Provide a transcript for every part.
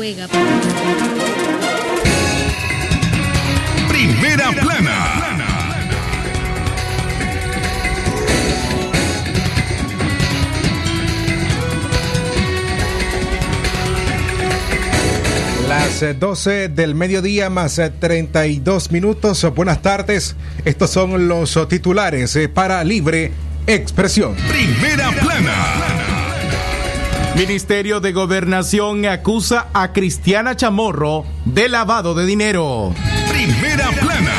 Noruega. Primera plana. Las 12 del mediodía más 32 minutos. Buenas tardes. Estos son los titulares para Libre Expresión. Primera plana. Ministerio de Gobernación acusa a Cristiana Chamorro de lavado de dinero. Primera plana.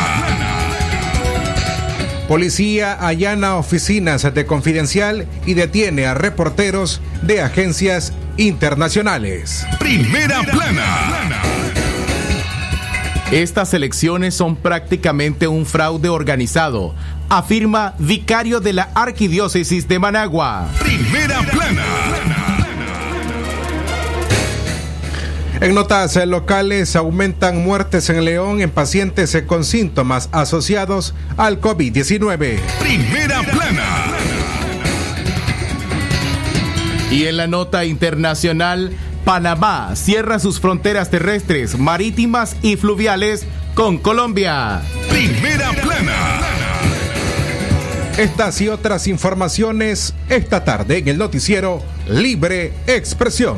Policía allana oficinas de Confidencial y detiene a reporteros de agencias internacionales. Primera plana. Estas elecciones son prácticamente un fraude organizado, afirma vicario de la Arquidiócesis de Managua. Primera plana. En notas locales aumentan muertes en León en pacientes con síntomas asociados al COVID-19. Primera plana. Y en la nota internacional, Panamá cierra sus fronteras terrestres, marítimas y fluviales con Colombia. Primera plana. Estas y otras informaciones esta tarde en el noticiero Libre Expresión.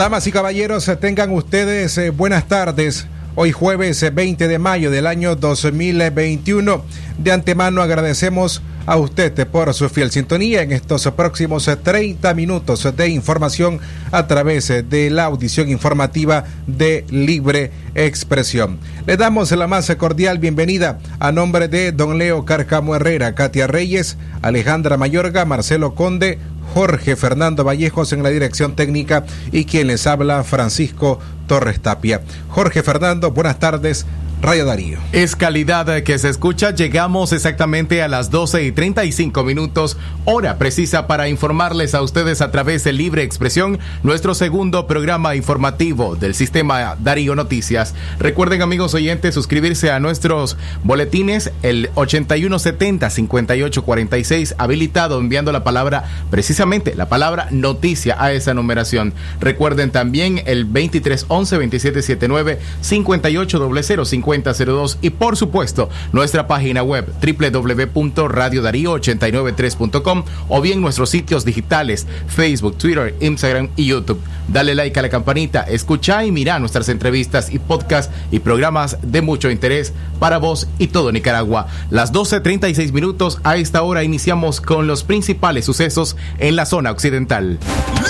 Damas y caballeros, tengan ustedes eh, buenas tardes. Hoy jueves 20 de mayo del año 2021. De antemano agradecemos a usted por su fiel sintonía en estos próximos 30 minutos de información a través de la audición informativa de Libre Expresión. Le damos la más cordial bienvenida a nombre de don Leo Carcamo Herrera, Katia Reyes, Alejandra Mayorga, Marcelo Conde, Jorge Fernando Vallejos en la dirección técnica y quien les habla Francisco Torres Tapia. Jorge Fernando, buenas tardes. Radio Darío. Es calidad que se escucha. Llegamos exactamente a las 12 y 35 minutos, hora precisa para informarles a ustedes a través de Libre Expresión, nuestro segundo programa informativo del sistema Darío Noticias. Recuerden, amigos oyentes, suscribirse a nuestros boletines, el 8170-5846, habilitado enviando la palabra, precisamente la palabra noticia a esa numeración. Recuerden también el 2311-2779, 5800 5002 y por supuesto nuestra página web www.radiodarío893.com o bien nuestros sitios digitales Facebook, Twitter, Instagram y YouTube. Dale like a la campanita, escucha y mira nuestras entrevistas y podcasts y programas de mucho interés para vos y todo Nicaragua. Las 12.36 minutos a esta hora iniciamos con los principales sucesos en la zona occidental.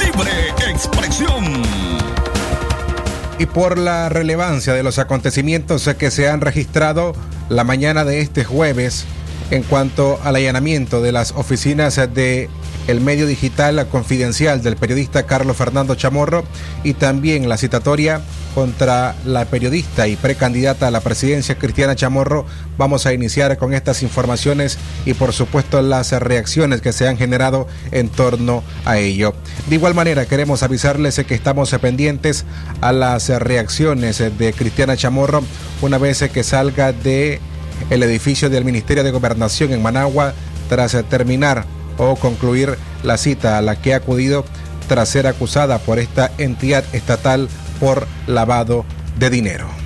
Libre expresión y por la relevancia de los acontecimientos que se han registrado la mañana de este jueves en cuanto al allanamiento de las oficinas de el medio digital confidencial del periodista Carlos Fernando Chamorro y también la citatoria contra la periodista y precandidata a la presidencia Cristiana Chamorro. Vamos a iniciar con estas informaciones y por supuesto las reacciones que se han generado en torno a ello. De igual manera queremos avisarles que estamos pendientes a las reacciones de Cristiana Chamorro una vez que salga de el edificio del Ministerio de Gobernación en Managua tras terminar o concluir la cita a la que ha acudido tras ser acusada por esta entidad estatal por lavado de dinero.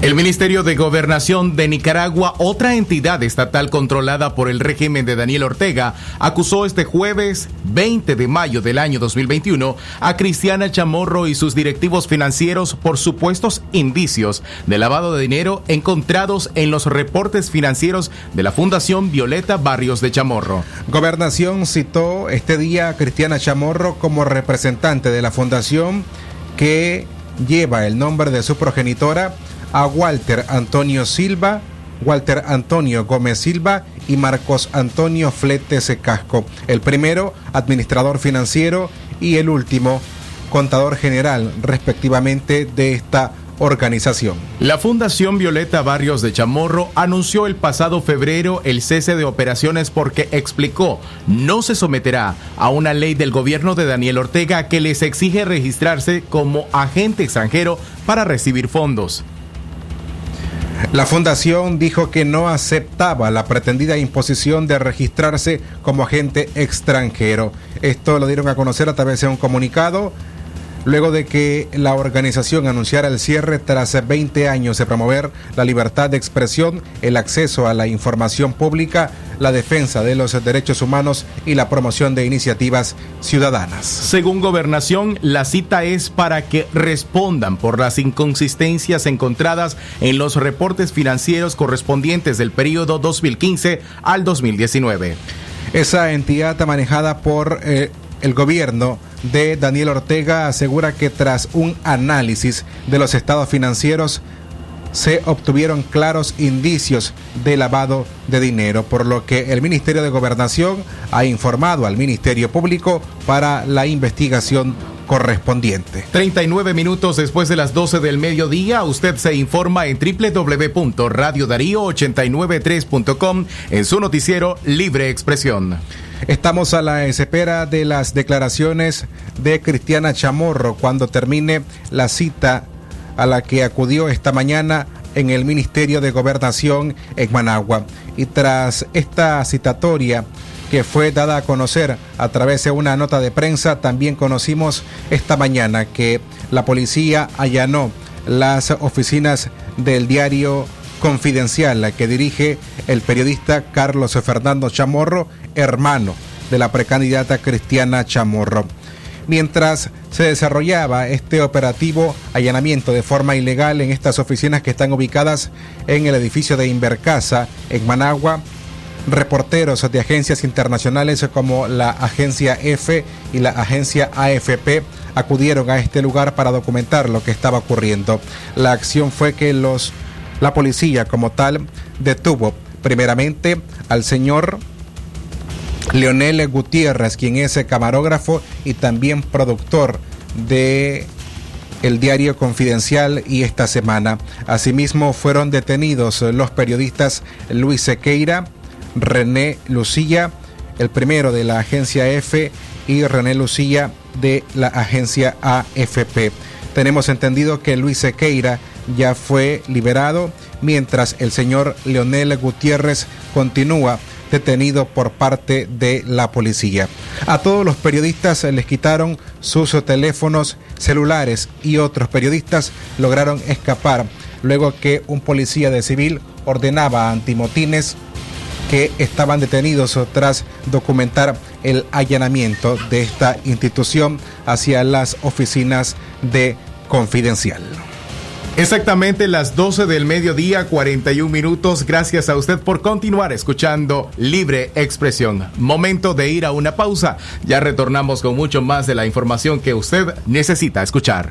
El Ministerio de Gobernación de Nicaragua, otra entidad estatal controlada por el régimen de Daniel Ortega, acusó este jueves 20 de mayo del año 2021 a Cristiana Chamorro y sus directivos financieros por supuestos indicios de lavado de dinero encontrados en los reportes financieros de la Fundación Violeta Barrios de Chamorro. Gobernación citó este día a Cristiana Chamorro como representante de la fundación que lleva el nombre de su progenitora a Walter Antonio Silva, Walter Antonio Gómez Silva y Marcos Antonio Fletes Casco. El primero, administrador financiero, y el último, contador general, respectivamente, de esta organización. La Fundación Violeta Barrios de Chamorro anunció el pasado febrero el cese de operaciones porque explicó no se someterá a una ley del gobierno de Daniel Ortega que les exige registrarse como agente extranjero para recibir fondos. La fundación dijo que no aceptaba la pretendida imposición de registrarse como agente extranjero. Esto lo dieron a conocer a través de un comunicado luego de que la organización anunciara el cierre tras 20 años de promover la libertad de expresión, el acceso a la información pública, la defensa de los derechos humanos y la promoción de iniciativas ciudadanas. Según gobernación, la cita es para que respondan por las inconsistencias encontradas en los reportes financieros correspondientes del periodo 2015 al 2019. Esa entidad manejada por eh, el gobierno de Daniel Ortega asegura que tras un análisis de los estados financieros se obtuvieron claros indicios de lavado de dinero, por lo que el Ministerio de Gobernación ha informado al Ministerio Público para la investigación correspondiente. 39 minutos después de las 12 del mediodía, usted se informa en www.radiodarío893.com en su noticiero Libre Expresión. Estamos a la espera de las declaraciones de Cristiana Chamorro cuando termine la cita a la que acudió esta mañana en el Ministerio de Gobernación en Managua. Y tras esta citatoria que fue dada a conocer a través de una nota de prensa, también conocimos esta mañana que la policía allanó las oficinas del diario Confidencial, que dirige el periodista Carlos Fernando Chamorro, hermano de la precandidata Cristiana Chamorro. Mientras se desarrollaba este operativo allanamiento de forma ilegal en estas oficinas que están ubicadas en el edificio de Invercasa, en Managua, reporteros de agencias internacionales como la agencia F y la agencia AFP acudieron a este lugar para documentar lo que estaba ocurriendo. La acción fue que los la policía como tal detuvo primeramente al señor Leonel Gutiérrez, quien es camarógrafo y también productor de el diario Confidencial y esta semana. Asimismo fueron detenidos los periodistas Luis Sequeira, René Lucía, el primero de la agencia F y René Lucía de la agencia AFP. Tenemos entendido que Luis Sequeira ya fue liberado, mientras el señor Leonel Gutiérrez continúa detenido por parte de la policía. A todos los periodistas les quitaron sus teléfonos celulares y otros periodistas lograron escapar luego que un policía de civil ordenaba a antimotines que estaban detenidos tras documentar el allanamiento de esta institución hacia las oficinas de Confidencial. Exactamente las 12 del mediodía, 41 minutos. Gracias a usted por continuar escuchando Libre Expresión. Momento de ir a una pausa. Ya retornamos con mucho más de la información que usted necesita escuchar.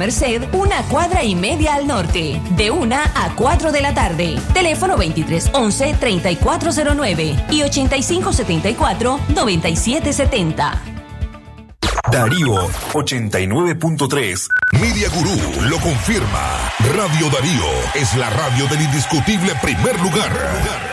Merced, una cuadra y media al norte, de 1 a 4 de la tarde. Teléfono 2311-3409 y 8574-9770. Darío 89.3. Media Gurú lo confirma. Radio Darío es la radio del indiscutible primer lugar.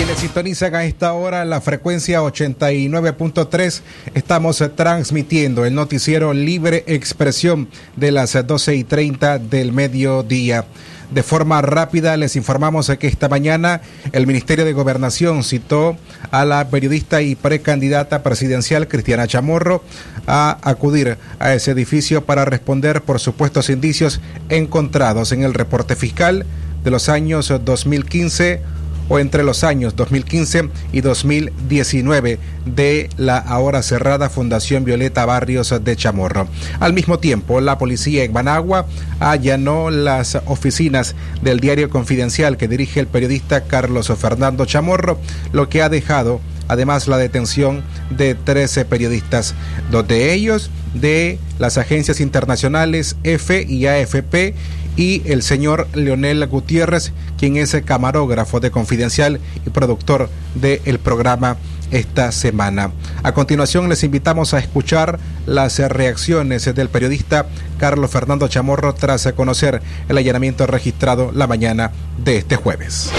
Quienes sintonizan a esta hora la frecuencia 89.3, estamos transmitiendo el noticiero Libre Expresión de las 12 y 30 del mediodía. De forma rápida les informamos que esta mañana el Ministerio de Gobernación citó a la periodista y precandidata presidencial Cristiana Chamorro a acudir a ese edificio para responder por supuestos indicios encontrados en el reporte fiscal de los años 2015 o entre los años 2015 y 2019 de la ahora cerrada Fundación Violeta Barrios de Chamorro. Al mismo tiempo, la policía en Managua allanó las oficinas del diario Confidencial que dirige el periodista Carlos Fernando Chamorro, lo que ha dejado además la detención de 13 periodistas, dos de ellos de las agencias internacionales F y AFP y el señor Leonel Gutiérrez, quien es el camarógrafo de Confidencial y productor del programa esta semana. A continuación les invitamos a escuchar las reacciones del periodista Carlos Fernando Chamorro tras conocer el allanamiento registrado la mañana de este jueves.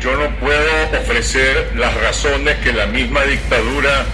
Yo no puedo ofrecer las razones que la misma dictadura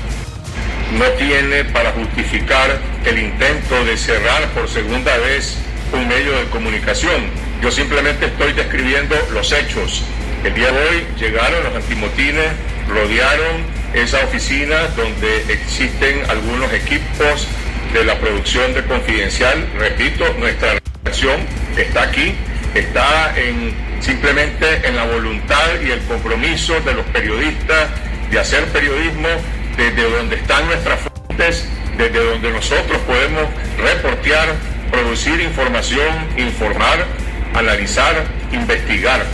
no tiene para justificar el intento de cerrar por segunda vez un medio de comunicación. Yo simplemente estoy describiendo los hechos. El día de hoy llegaron los antimotines, rodearon esa oficina donde existen algunos equipos de la producción de Confidencial. Repito, nuestra reacción está aquí, está en simplemente en la voluntad y el compromiso de los periodistas de hacer periodismo desde donde están nuestras fuentes, desde donde nosotros podemos reportear producir información, informar, analizar, investigar.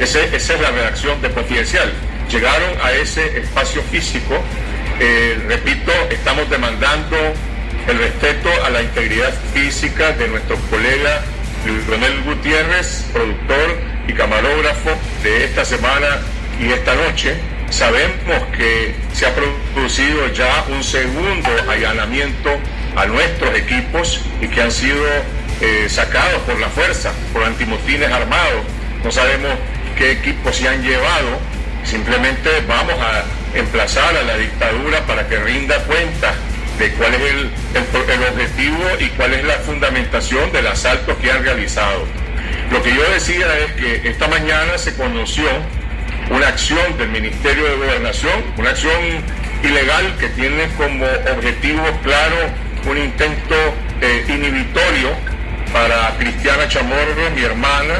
esa es la redacción de Confidencial. Llegaron a ese espacio físico, eh, repito, estamos demandando el respeto a la integridad física de nuestro colega Leonel Gutiérrez, productor y camarógrafo de esta semana y esta noche. Sabemos que se ha producido ya un segundo allanamiento a nuestros equipos y que han sido eh, sacados por la fuerza, por antimotines armados. No sabemos qué equipos se han llevado. Simplemente vamos a emplazar a la dictadura para que rinda cuenta de cuál es el, objetivo y cuál es la fundamentación del asalto que han realizado. Lo que yo decía es que esta mañana se conoció una acción del Ministerio de Gobernación, una acción ilegal que tiene como objetivo claro un intento eh, inhibitorio para Cristiana Chamorro, mi hermana,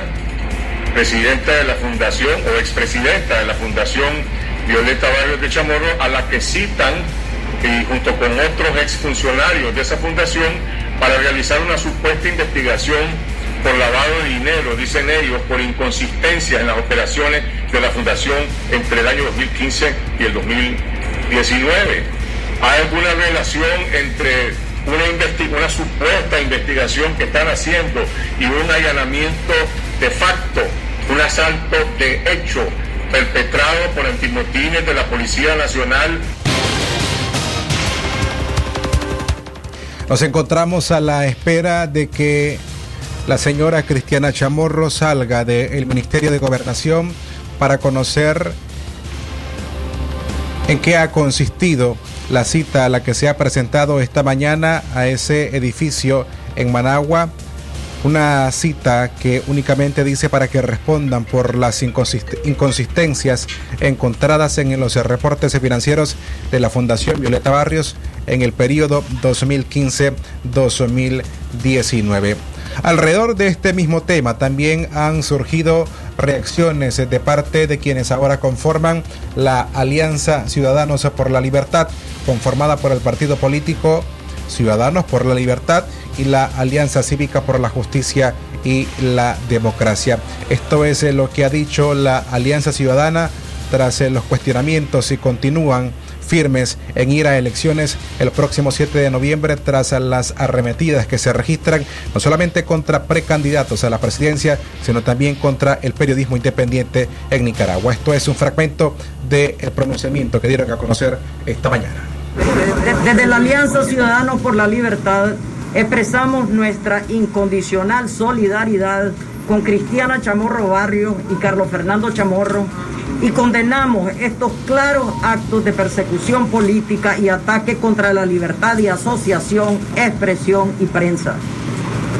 presidenta de la fundación o expresidenta de la fundación Violeta Barrios de Chamorro, a la que citan y junto con otros exfuncionarios de esa fundación para realizar una supuesta investigación por lavado de dinero, dicen ellos, por inconsistencias en las operaciones de la Fundación entre el año 2015 y el 2019. ¿Hay alguna relación entre una, supuesta investigación que están haciendo y un allanamiento de facto, un asalto de hecho perpetrado por antimotines de la Policía Nacional. Nos encontramos a la espera de que la señora Cristiana Chamorro salga del Ministerio de Gobernación para conocer en qué ha consistido la cita a la que se ha presentado esta mañana a ese edificio en Managua. Una cita que únicamente dice para que respondan por las inconsistencias encontradas en los reportes financieros de la Fundación Violeta Barrios en el periodo 2015-2019. Alrededor de este mismo tema también han surgido reacciones de parte de quienes ahora conforman la Alianza Ciudadanos por la Libertad, conformada por el partido político Ciudadanos por la Libertad y la Alianza Cívica por la Justicia y la Democracia. Esto es lo que ha dicho la Alianza Ciudadana tras los cuestionamientos y continúan firmes en ir a elecciones el próximo 7 de noviembre tras las arremetidas que se registran no solamente contra precandidatos a la presidencia, sino también contra el periodismo independiente en Nicaragua. Esto es un fragmento del pronunciamiento que dieron a conocer esta mañana. Desde la Alianza Ciudadanos por la Libertad expresamos nuestra incondicional solidaridad con Cristiana Chamorro Barrio y Carlos Fernando Chamorro y condenamos estos claros actos de persecución política y ataque contra la libertad de asociación, expresión y prensa.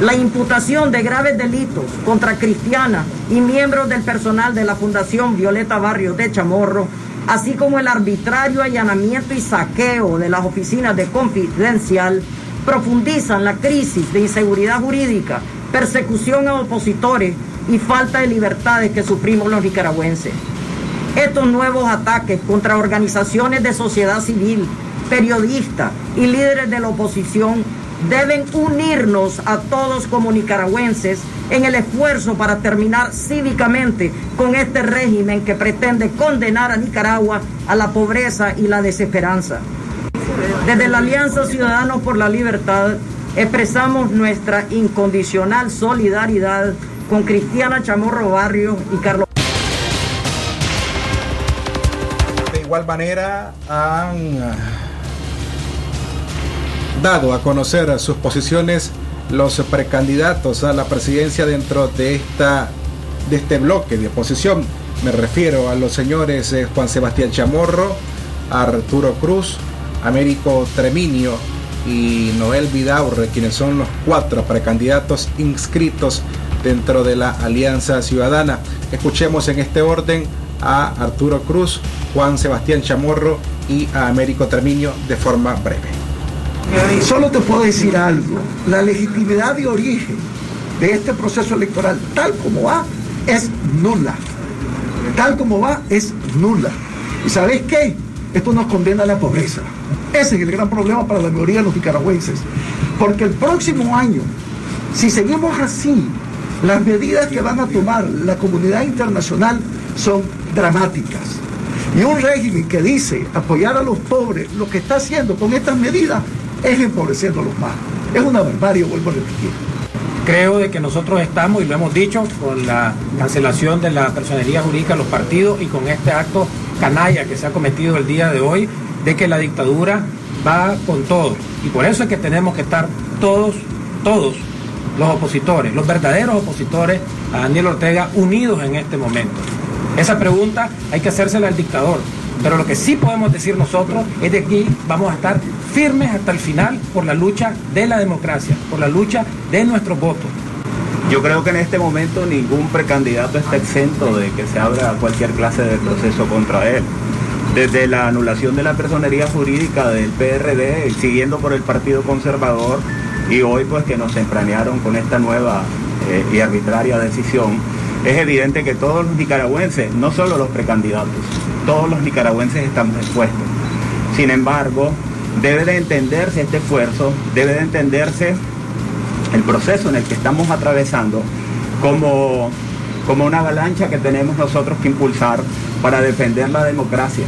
La imputación de graves delitos contra Cristiana y miembros del personal de la Fundación Violeta Barrios de Chamorro, así como el arbitrario allanamiento y saqueo de las oficinas de Confidencial, profundizan la crisis de inseguridad jurídica, persecución a opositores y falta de libertades que sufrimos los nicaragüenses. Estos nuevos ataques contra organizaciones de sociedad civil, periodistas y líderes de la oposición deben unirnos a todos como nicaragüenses en el esfuerzo para terminar cívicamente con este régimen que pretende condenar a Nicaragua a la pobreza y la desesperanza. Desde la Alianza Ciudadanos por la Libertad expresamos nuestra incondicional solidaridad con Cristiana Chamorro Barrio y Carlos. Igual manera han dado a conocer sus posiciones los precandidatos a la presidencia dentro de esta de este bloque de oposición. Me refiero a los señores eh, Juan Sebastián Chamorro, Arturo Cruz, Américo Treminio y Noel Vidaurre, quienes son los cuatro precandidatos inscritos dentro de la Alianza Ciudadana. Escuchemos en este orden a Arturo Cruz, Juan Sebastián Chamorro y a Américo Terminio de forma breve. Solo te puedo decir algo, la legitimidad de origen de este proceso electoral, tal como va, es nula. Tal como va, es nula. ¿Y sabes qué? Esto nos condena a la pobreza. Ese es el gran problema para la mayoría de los nicaragüenses. Porque el próximo año, si seguimos así, las medidas que van a tomar la comunidad internacional son dramáticas. Y un régimen que dice apoyar a los pobres, lo que está haciendo con estas medidas es empobreciendo a los más. Es una barbarie, vuelvo a repetir. Creo de que nosotros estamos, y lo hemos dicho, con la cancelación de la personería jurídica de los partidos y con este acto canalla que se ha cometido el día de hoy, de que la dictadura va con todo. Y por eso es que tenemos que estar todos, todos los opositores, los verdaderos opositores a Daniel Ortega unidos en este momento. Esa pregunta hay que hacérsela al dictador. Pero lo que sí podemos decir nosotros es de que vamos a estar firmes hasta el final por la lucha de la democracia, por la lucha de nuestros votos. Yo creo que en este momento ningún precandidato está exento de que se abra cualquier clase de proceso contra él. Desde la anulación de la personería jurídica del PRD, siguiendo por el Partido Conservador, y hoy pues que nos empranearon con esta nueva eh, y arbitraria decisión, es evidente que todos los nicaragüenses, no solo los precandidatos, todos los nicaragüenses estamos expuestos. Sin embargo, debe de entenderse este esfuerzo, debe de entenderse el proceso en el que estamos atravesando como, como una avalancha que tenemos nosotros que impulsar para defender la democracia.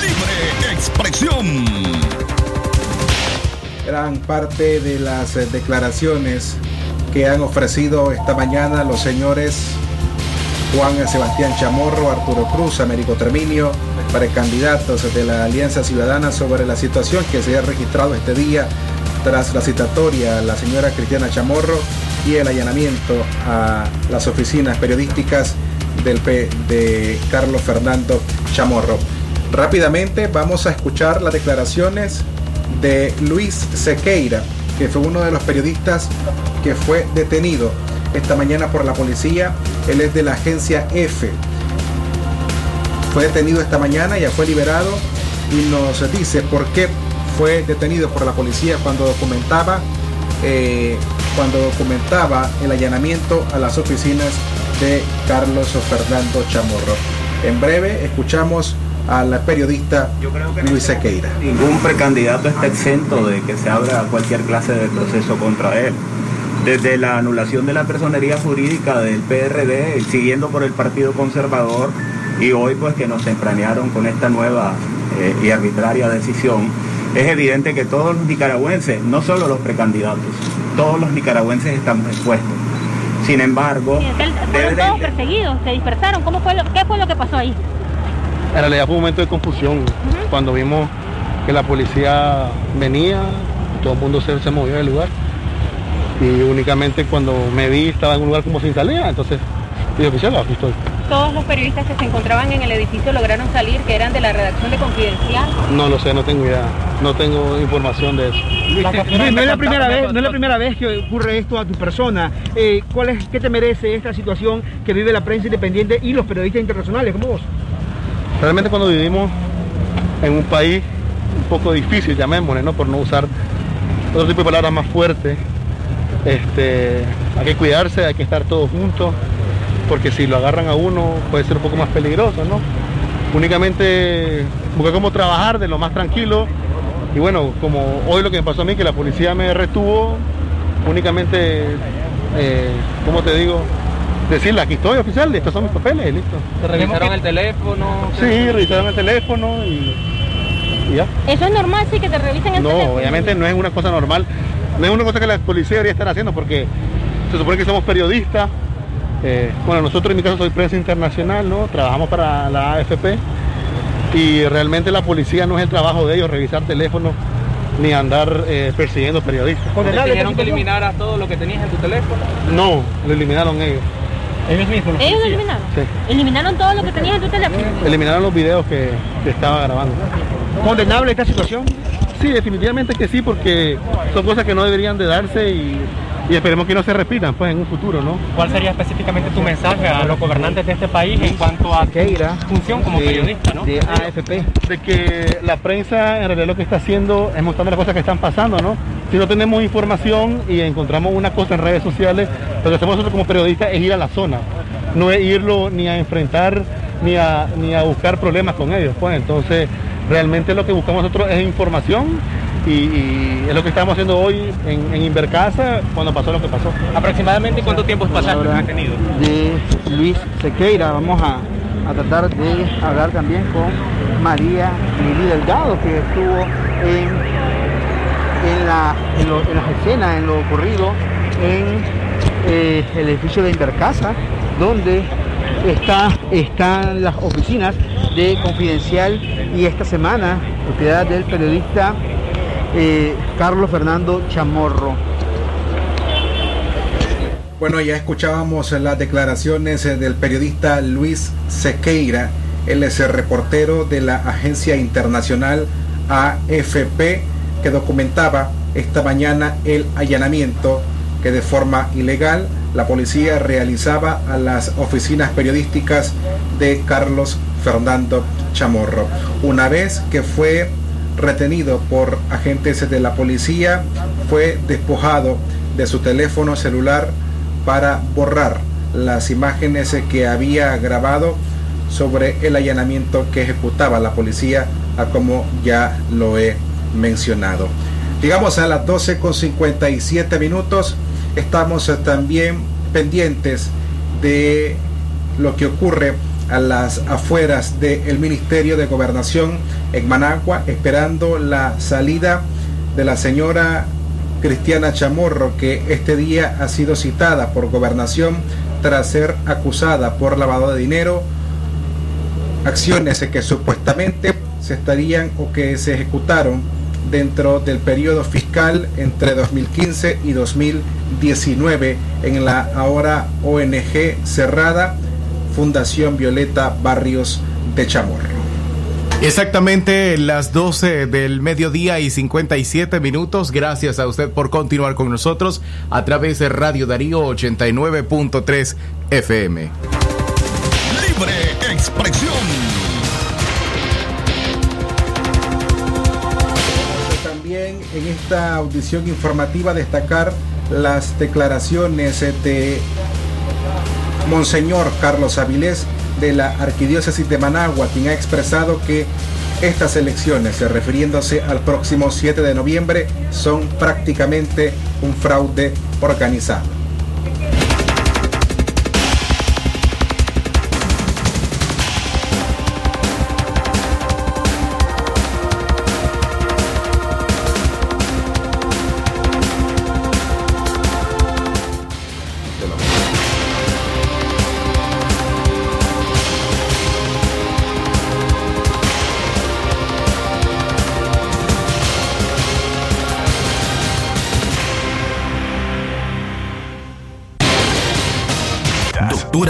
Libre expresión. Eran parte de las declaraciones que han ofrecido esta mañana los señores Juan Sebastián Chamorro, Arturo Cruz, Américo Terminio, precandidatos de la Alianza Ciudadana sobre la situación que se ha registrado este día tras la citatoria a la señora Cristiana Chamorro y el allanamiento a las oficinas periodísticas del de Carlos Fernando Chamorro. Rápidamente vamos a escuchar las declaraciones de Luis Sequeira, que fue uno de los periodistas que fue detenido esta mañana por la policía. Él es de la agencia F. Fue detenido esta mañana, ya fue liberado y nos dice por qué fue detenido por la policía cuando documentaba eh, cuando documentaba el allanamiento a las oficinas de Carlos Fernando Chamorro. En breve escuchamos al periodista Luis Sequeira. Ningún precandidato está exento de que se abra cualquier clase de proceso contra él. Desde la anulación de la personería jurídica del PRD, siguiendo por el Partido Conservador, y hoy pues que nos tempranearon con esta nueva eh, y arbitraria decisión, es evidente que todos los nicaragüenses, no solo los precandidatos, todos los nicaragüenses estamos expuestos. Sin embargo, fueron todos perseguidos, se dispersaron. ¿Cómo fue lo, ¿Qué fue lo que pasó ahí? En realidad fue un momento de confusión. Cuando vimos que la policía venía, todo el mundo se, se movió del lugar. Y únicamente cuando me vi estaba en un lugar como sin salida, entonces dije, oficial, aquí estoy. Todos los periodistas que se encontraban en el edificio lograron salir, que eran de la redacción de Confidencial. No lo sé, no tengo idea, no tengo información de eso. Luis, no es la primera vez, no es la primera vez que ocurre esto a tu persona. Eh, ¿Cuál es, qué te merece esta situación que vive la prensa independiente y los periodistas internacionales como vos? Realmente cuando vivimos en un país un poco difícil, llamémosle, ¿no? Por no usar otro tipo de palabras más fuertes, este, hay que cuidarse, hay que estar todos juntos, porque si lo agarran a uno puede ser un poco más peligroso, ¿no? Únicamente busqué cómo trabajar de lo más tranquilo y bueno, como hoy lo que me pasó a mí, que la policía me retuvo, únicamente, eh, ¿cómo te digo? Decirle, aquí estoy oficial, estos son mis papeles, listo. ¿Te revisaron el teléfono? Sí, revisaron el teléfono y, y ya. ¿Eso es normal, sí, que te revisen el No, teléfono? obviamente no es una cosa normal, no es una cosa que la policía debería estar haciendo porque se supone que somos periodistas. eh, bueno, nosotros en mi caso soy prensa internacional, ¿no? Trabajamos para la AFP y realmente la policía no es el trabajo de ellos revisar teléfonos ni andar eh, persiguiendo periodistas. ¿Te dijeron que eliminaras todo lo que tenías en tu teléfono? No, lo eliminaron ellos. Ellos mismos. ¿Ellos lo eliminaron? Sí. ¿Eliminaron todo lo que tenías en tu teléfono? Eliminaron los videos que, que estaba grabando. ¿Condenable esta situación? Sí, definitivamente que sí, porque son cosas que no deberían de darse y, y esperemos que no se repitan pues en un futuro, ¿no? ¿Cuál sería específicamente tu mensaje a los gobernantes de este país en cuanto a tu función como de- periodista, no? de AFP. De que la prensa en realidad lo que está haciendo es mostrando las cosas que están pasando, ¿no? Si no tenemos información y encontramos una cosa en redes sociales, lo que hacemos nosotros como periodistas es ir a la zona, no es irlo ni a enfrentar ni a, ni a buscar problemas con ellos, pues entonces realmente lo que buscamos nosotros es información y, y es lo que estamos haciendo hoy en, en Invercasa cuando pasó lo que pasó. ¿Aproximadamente cuánto tiempo pasaste detenido? de Luis Sequeira. Vamos a, a tratar de hablar también con María Lili Delgado, que estuvo en, en, la, en, lo- en las escenas, en lo ocurrido en eh, el edificio de Intercasa, donde está, están las oficinas de Confidencial y esta semana, propiedad del periodista eh, Carlos Fernando Chamorro. Bueno, ya escuchábamos las declaraciones eh, del periodista Luis Sequeira, él es el reportero de la agencia internacional AFP que documentaba esta mañana el allanamiento que de forma ilegal la policía realizaba a las oficinas periodísticas de Carlos Fernando Chamorro. Una vez que fue retenido por agentes de la policía, fue despojado de su teléfono celular para borrar las imágenes que había grabado sobre el allanamiento que ejecutaba la policía, a como ya lo he mencionado. Llegamos a las 12 con 57 minutos. Estamos eh, también pendientes de lo que ocurre a las afueras del Ministerio de Gobernación en Managua, esperando la salida de la señora Cristiana Chamorro, que este día ha sido citada por gobernación tras ser acusada por lavado de dinero, acciones que supuestamente se estarían o que se ejecutaron dentro del periodo fiscal entre 2015 y 2019 en la ahora ONG cerrada Fundación Violeta Barrios de Chamorro. Exactamente las 12 del mediodía y 57 minutos. Gracias a usted por continuar con nosotros a través de Radio Darío 89.3 FM. Libre expresión. En esta audición informativa destacar las declaraciones de Monseñor Carlos Avilés de la Arquidiócesis de Managua, quien ha expresado que estas elecciones, refiriéndose al próximo 7 de noviembre, son prácticamente un fraude organizado.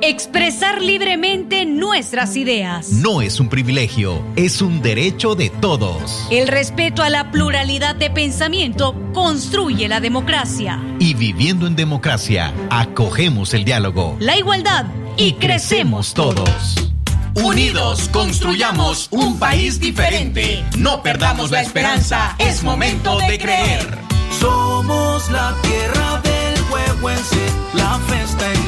Expresar libremente nuestras ideas. No es un privilegio, es un derecho de todos. El respeto a la pluralidad de pensamiento construye la democracia. Y viviendo en democracia, acogemos el diálogo. La igualdad y, crecemos todos. Unidos construyamos un país diferente. No perdamos la esperanza, es momento de creer. Somos la tierra del huehuense, la festa en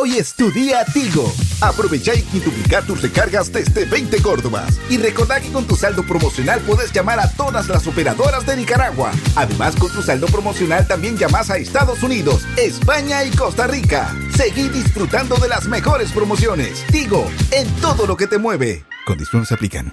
Hoy es tu día Tigo. Aprovecha y quintuplicar tus recargas desde 20 Córdobas. Y recordá que con tu saldo promocional puedes llamar a todas las operadoras de Nicaragua. Además, con tu saldo promocional también llamas a Estados Unidos, España y Costa Rica. Seguí disfrutando de las mejores promociones. Tigo, en todo lo que te mueve. Condiciones aplican.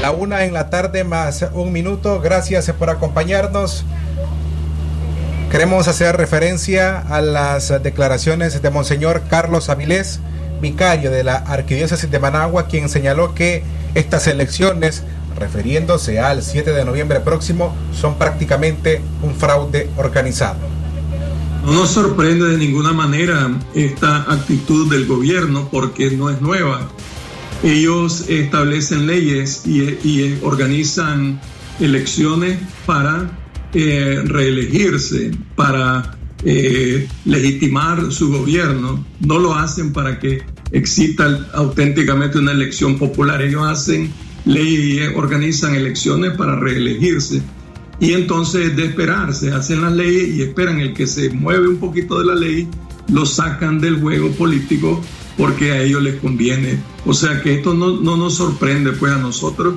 La una en la tarde más un minuto. Gracias por acompañarnos. Queremos hacer referencia a las declaraciones de Monseñor Carlos Avilés, vicario de la Arquidiócesis de Managua, quien señaló que estas elecciones, refiriéndose al 7 de noviembre próximo, son prácticamente un fraude organizado. No nos sorprende de ninguna manera esta actitud del gobierno porque no es nueva. Ellos establecen leyes y, organizan elecciones para eh, reelegirse, para eh, legitimar su gobierno, no lo hacen para que exista auténticamente una elección popular. Ellos hacen ley y organizan elecciones para reelegirse. Y entonces de esperarse, hacen las leyes y esperan el que se mueve un poquito de la ley, lo sacan del juego político porque a ellos les conviene. O sea que esto no, no nos sorprende pues a nosotros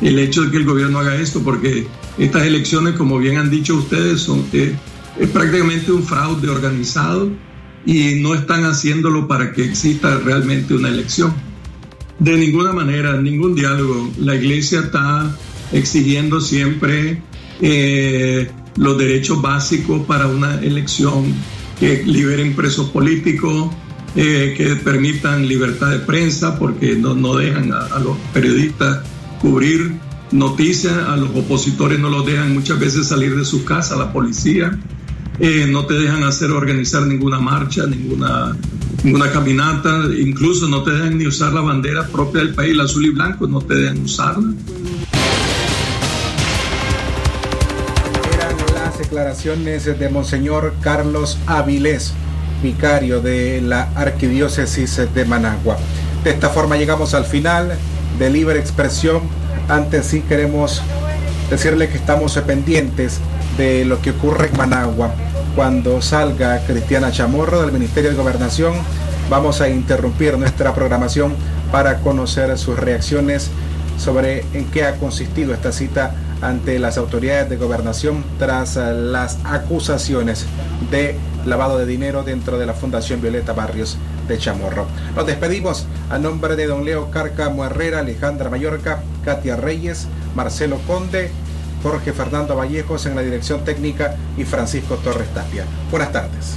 el hecho de que el gobierno haga esto, porque estas elecciones, como bien han dicho ustedes, son eh, es prácticamente un fraude organizado y no están haciéndolo para que exista realmente una elección. De ninguna manera, ningún diálogo. La iglesia está exigiendo siempre eh, los derechos básicos para una elección, que liberen presos políticos, eh, que permitan libertad de prensa, porque no, no dejan a, los periodistas cubrir noticias, a los opositores no los dejan muchas veces salir de sus casas, la policía, eh, no te dejan hacer organizar ninguna marcha, ninguna, ninguna caminata, incluso no te dejan ni usar la bandera propia del país, el azul y blanco, no te dejan usarla. Las declaraciones de Monseñor Carlos Avilés, vicario de la Arquidiócesis de Managua. De esta forma llegamos al final de Libre Expresión. Antes sí queremos decirle que estamos pendientes de lo que ocurre en Managua. Cuando salga Cristiana Chamorro del Ministerio de Gobernación, vamos a interrumpir nuestra programación para conocer sus reacciones sobre en qué ha consistido esta cita ante las autoridades de gobernación tras las acusaciones de lavado de dinero dentro de la Fundación Violeta Barrios de Chamorro. Nos despedimos a nombre de don Leo Carca Herrera, Alejandra Mallorca, Katia Reyes, Marcelo Conde, Jorge Fernando Vallejos en la dirección técnica y Francisco Torres Tapia. Buenas tardes.